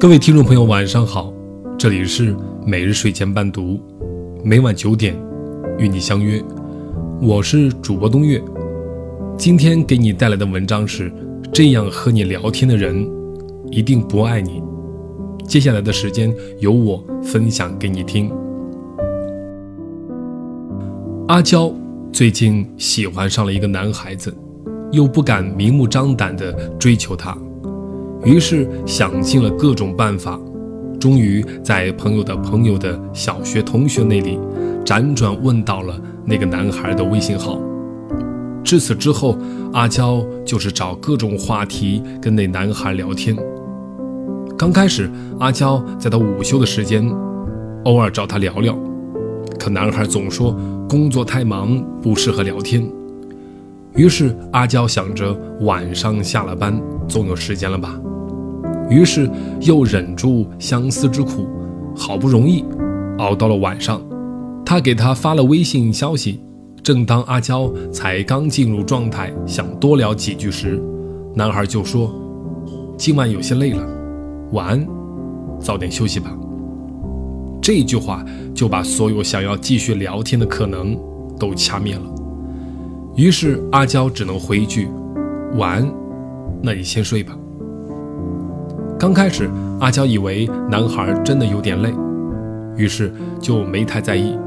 各位听众朋友，晚上好，这里是每日睡前伴读，每晚九点与你相约，我是主播东月。今天给你带来的文章是：这样和你聊天的人，一定不爱你。接下来的时间由我分享给你听。阿娇最近喜欢上了一个男孩子，又不敢明目张胆地追求他。于是想尽了各种办法，终于在朋友的朋友的小学同学那里辗转问到了那个男孩的微信号。至此之后，阿娇就是找各种话题跟那男孩聊天。刚开始，阿娇在他午休的时间，偶尔找他聊聊，可男孩总说工作太忙，不适合聊天。于是阿娇想着晚上下了班，总有时间了吧。于是又忍住相思之苦，好不容易熬到了晚上，他给他发了微信消息。正当阿娇才刚进入状态，想多聊几句时，男孩就说：“今晚有些累了，晚安，早点休息吧。”这句话就把所有想要继续聊天的可能都掐灭了。于是阿娇只能回一句：“晚安，那你先睡吧。”刚开始，阿娇以为男孩真的有点累，于是就没太在意。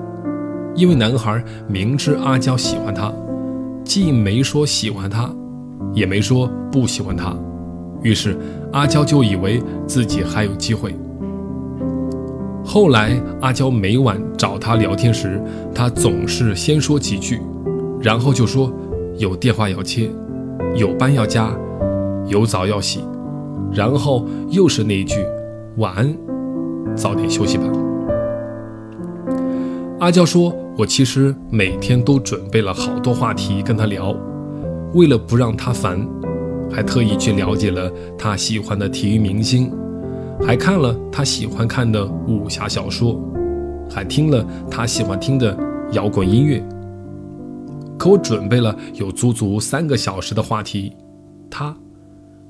因为男孩明知阿娇喜欢他，既没说喜欢他，也没说不喜欢他，于是阿娇就以为自己还有机会。后来，阿娇每晚找他聊天时，他总是先说几句，然后就说有电话要接，有班要加，有澡要洗。然后又是那一句“晚安，早点休息吧。”阿娇说：“我其实每天都准备了好多话题跟他聊，为了不让他烦，还特意去了解了他喜欢的体育明星，还看了他喜欢看的武侠小说，还听了他喜欢听的摇滚音乐。可我准备了有足足三个小时的话题，他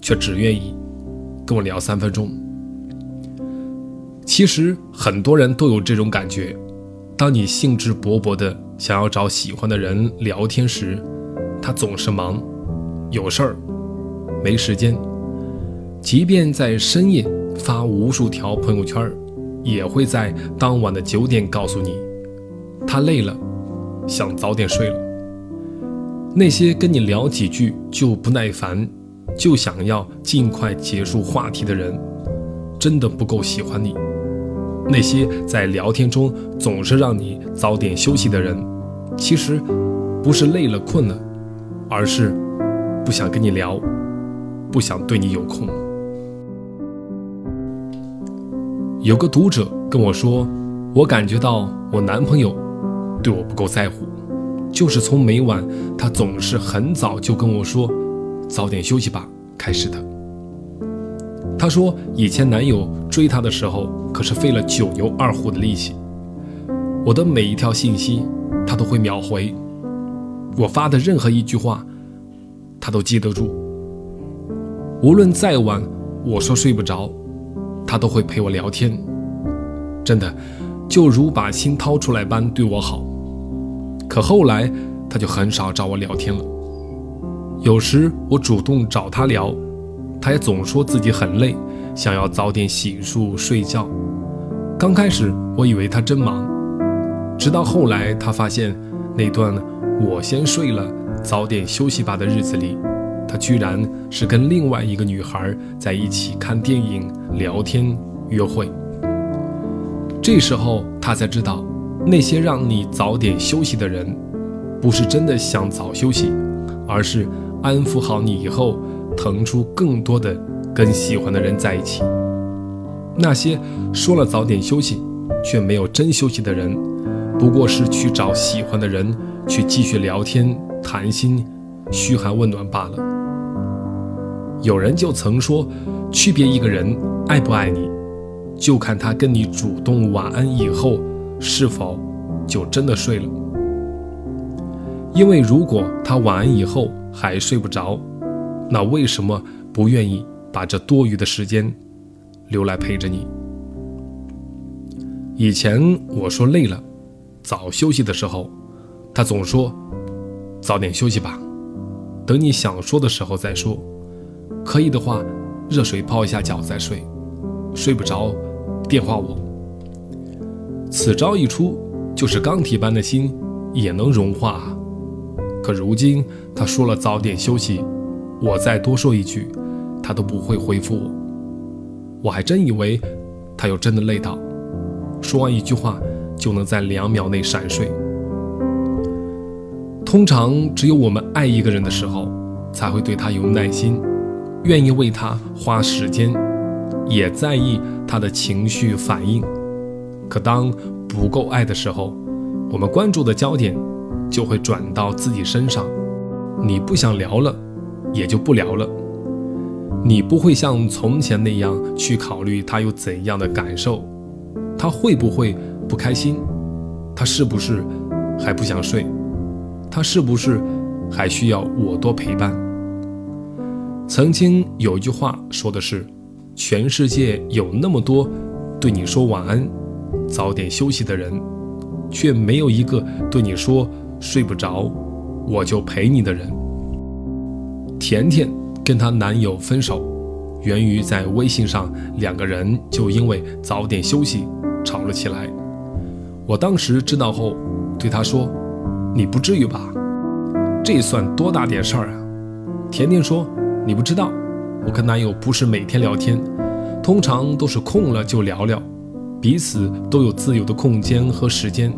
却只愿意。”跟我聊三分钟。其实很多人都有这种感觉：当你兴致勃勃的想要找喜欢的人聊天时，他总是忙，有事儿，没时间。即便在深夜发无数条朋友圈，也会在当晚的九点告诉你，他累了，想早点睡了。那些跟你聊几句就不耐烦。就想要尽快结束话题的人，真的不够喜欢你。那些在聊天中总是让你早点休息的人，其实不是累了困了，而是不想跟你聊，不想对你有空。有个读者跟我说，我感觉到我男朋友对我不够在乎，就是从每晚他总是很早就跟我说。早点休息吧。开始的，她说以前男友追她的时候，可是费了九牛二虎的力气。我的每一条信息，他都会秒回；我发的任何一句话，他都记得住。无论再晚，我说睡不着，他都会陪我聊天。真的，就如把心掏出来般对我好。可后来，他就很少找我聊天了。有时我主动找他聊，他也总说自己很累，想要早点洗漱睡觉。刚开始我以为他真忙，直到后来他发现那段我先睡了，早点休息吧的日子里，他居然是跟另外一个女孩在一起看电影、聊天、约会。这时候他才知道，那些让你早点休息的人，不是真的想早休息，而是。安抚好你以后，腾出更多的跟喜欢的人在一起。那些说了早点休息，却没有真休息的人，不过是去找喜欢的人去继续聊天谈心，嘘寒问暖罢了。有人就曾说，区别一个人爱不爱你，就看他跟你主动晚安以后，是否就真的睡了。因为如果他晚安以后，还睡不着，那为什么不愿意把这多余的时间留来陪着你。以前我说累了，早休息的时候，他总说早点休息吧，等你想说的时候再说。可以的话，热水泡一下脚再睡。睡不着，电话我。此招一出，就是钢铁般的心也能融化。可如今他说了早点休息，我再多说一句，他都不会回复我。我还真以为他又真的累到。说完一句话，就能在两秒内闪睡。通常只有我们爱一个人的时候，才会对他有耐心，愿意为他花时间，也在意他的情绪反应。可当不够爱的时候，我们关注的焦点就会转到自己身上。你不想聊了，也就不聊了。你不会像从前那样去考虑他有怎样的感受。他会不会不开心？他是不是还不想睡？他是不是还需要我多陪伴？曾经有一句话说的是：全世界有那么多对你说晚安、早点休息的人，却没有一个对你说睡不着我就陪你的人。甜甜跟她男友分手，源于在微信上两个人就因为早点休息。吵了起来，我当时知道后，对她说：“你不至于吧？这算多大点事儿啊？”甜甜说：“你不知道，我跟男友不是每天聊天，通常都是空了就聊聊，彼此都有自由的空间和时间。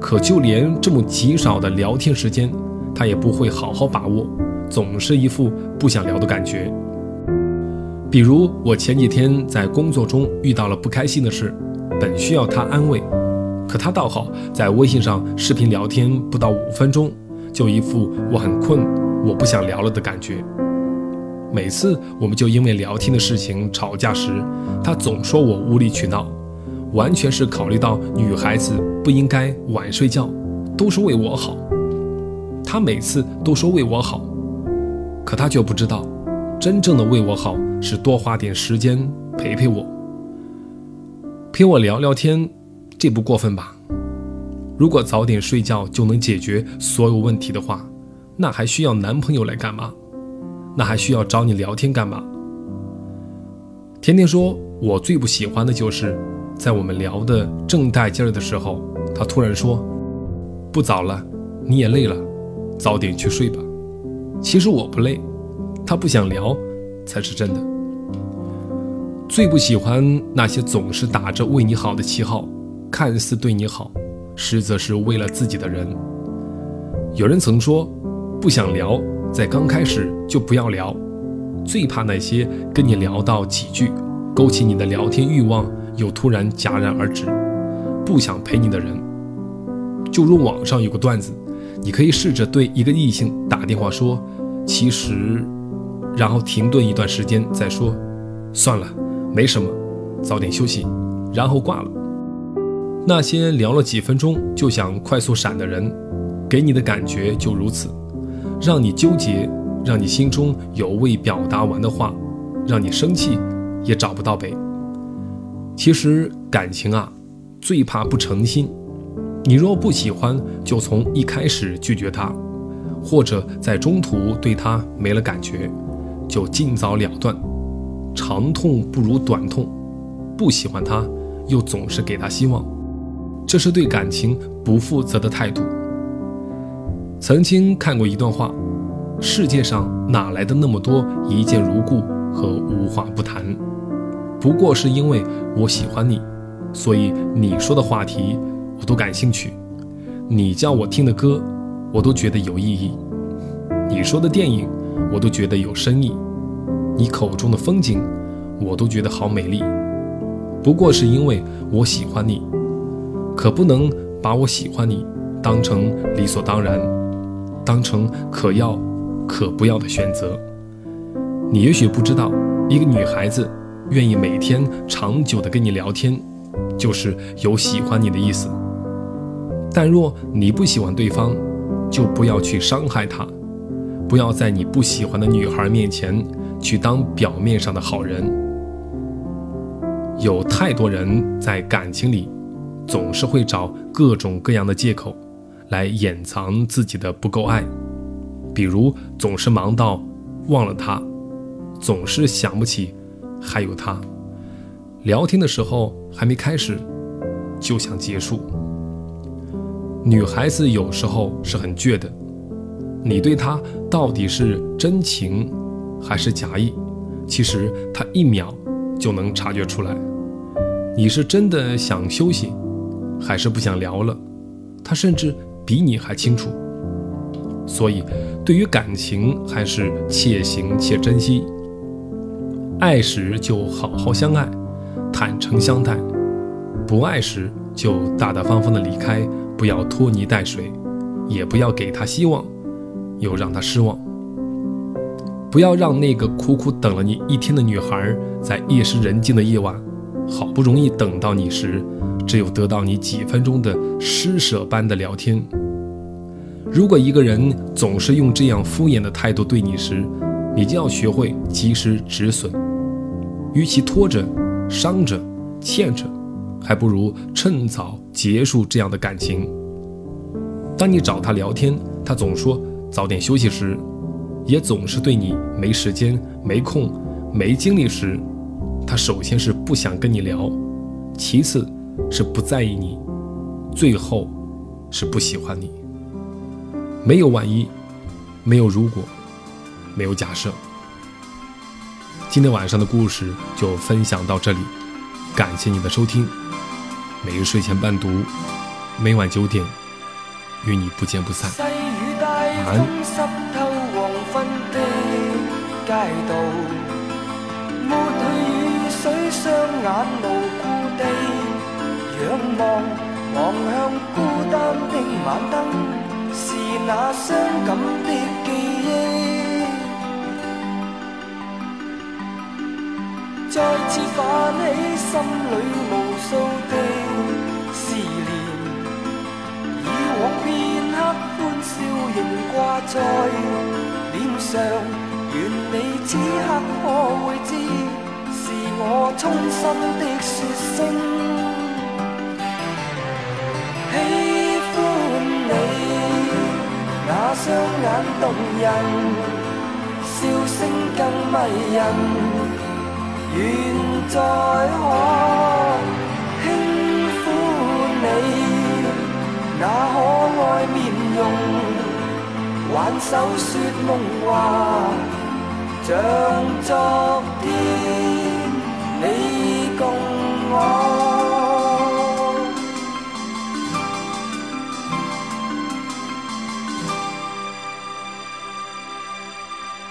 可就连这么极少的聊天时间，他也不会好好把握，总是一副不想聊的感觉。比如我前几天在工作中遇到了不开心的事。”本需要他安慰，可他倒好，在微信上视频聊天不到五分钟，就一副我很困，我不想聊了的感觉。每次我们就因为聊天的事情吵架时，他总说我无理取闹，完全是考虑到女孩子不应该晚睡觉，都是为我好。他每次都说为我好，可他却不知道，真正的为我好是多花点时间陪陪我。陪我聊聊天，这不过分吧？如果早点睡觉就能解决所有问题的话，那还需要男朋友来干嘛？那还需要找你聊天干嘛？甜甜说：“我最不喜欢的就是在我们聊的正带劲儿的时候，他突然说：‘不早了，你也累了，早点去睡吧。’其实我不累，他不想聊才是真的。”最不喜欢那些总是打着为你好的旗号，看似对你好，实则是为了自己的人。有人曾说，不想聊，在刚开始就不要聊。最怕那些跟你聊到几句，勾起你的聊天欲望，又突然戛然而止，不想陪你的人。就如网上有个段子，你可以试着对一个异性打电话说，其实，然后停顿一段时间再说，算了。没什么，早点休息，然后挂了。那些聊了几分钟就想快速闪的人，给你的感觉就如此，让你纠结，让你心中有未表达完的话，让你生气也找不到北。其实感情啊，最怕不诚心。你若不喜欢，就从一开始拒绝他，或者在中途对他没了感觉，就尽早了断。长痛不如短痛，不喜欢他，又总是给他希望，这是对感情不负责的态度。曾经看过一段话：世界上哪来的那么多一见如故和无话不谈？不过是因为我喜欢你，所以你说的话题我都感兴趣，你叫我听的歌我都觉得有意义，你说的电影我都觉得有深意。你口中的风景，我都觉得好美丽。不过是因为我喜欢你，可不能把我喜欢你当成理所当然，当成可要可不要的选择。你也许不知道，一个女孩子愿意每天长久的跟你聊天，就是有喜欢你的意思。但若你不喜欢对方，就不要去伤害他，不要在你不喜欢的女孩面前。去当表面上的好人。有太多人在感情里，总是会找各种各样的借口来掩藏自己的不够爱，比如总是忙到忘了他，总是想不起还有他，聊天的时候还没开始就想结束。女孩子有时候是很倔的，你对她到底是真情还是假意，其实她一秒就能察觉出来。你是真的想休息，还是不想聊了？他甚至比你还清楚。所以，对于感情，还是且行且珍惜。爱时就好好相爱，坦诚相待；不爱时就大大方方的离开，不要拖泥带水，也不要给他希望，又让他失望。不要让那个苦苦等了你一天的女孩，在夜深人静的夜晚。好不容易等到你时，只有得到你几分钟的施舍般的聊天。如果一个人总是用这样敷衍的态度对你时，你就要学会及时止损。与其拖着、伤着、欠着，还不如趁早结束这样的感情。当你找他聊天，他总说早点休息时，也总是对你没时间、没空、没精力时。他首先是不想跟你聊，其次是不在意你，最后是不喜欢你。没有万一，没有如果，没有假设。今天晚上的故事就分享到这里，感谢你的收听。每日睡前伴读，每晚九点与你不见不散。晚安。水双眼无故地仰望，望向孤单的晚灯，是那伤感的再次泛起心里无数的思念。以往片刻欢笑仍挂在脸上，愿你此刻可会知。是我衷心的说声喜欢你，那双眼动人，笑声更迷人，愿再可轻抚你那可爱面容，挽手说梦话，像昨天你共我。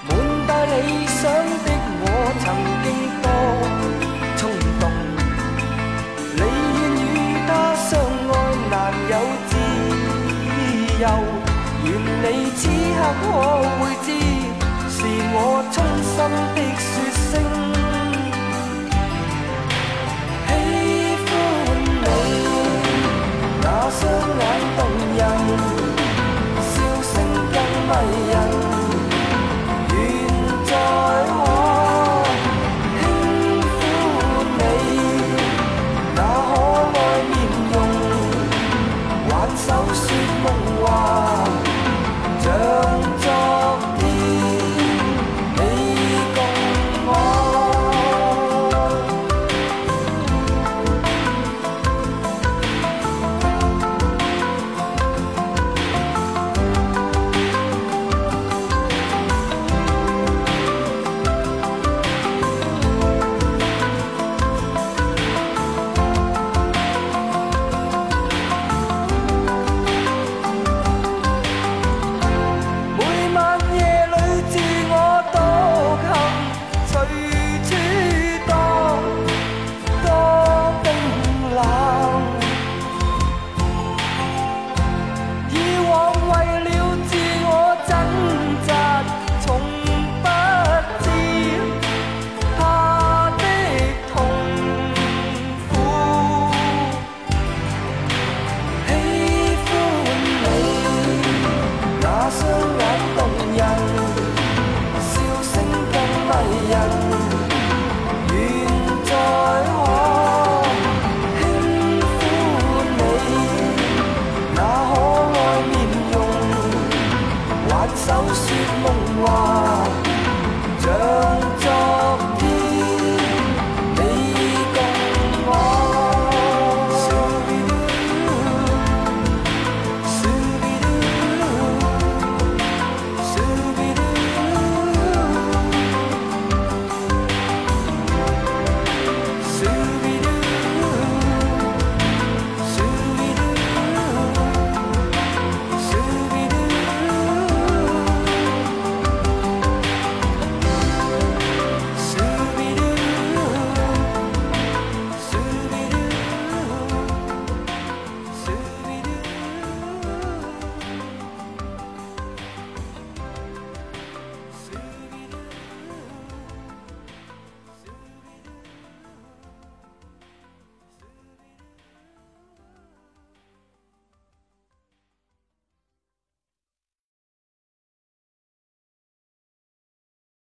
满带理想的我，曾经。可会知是我衷心的说声喜欢你那双眼动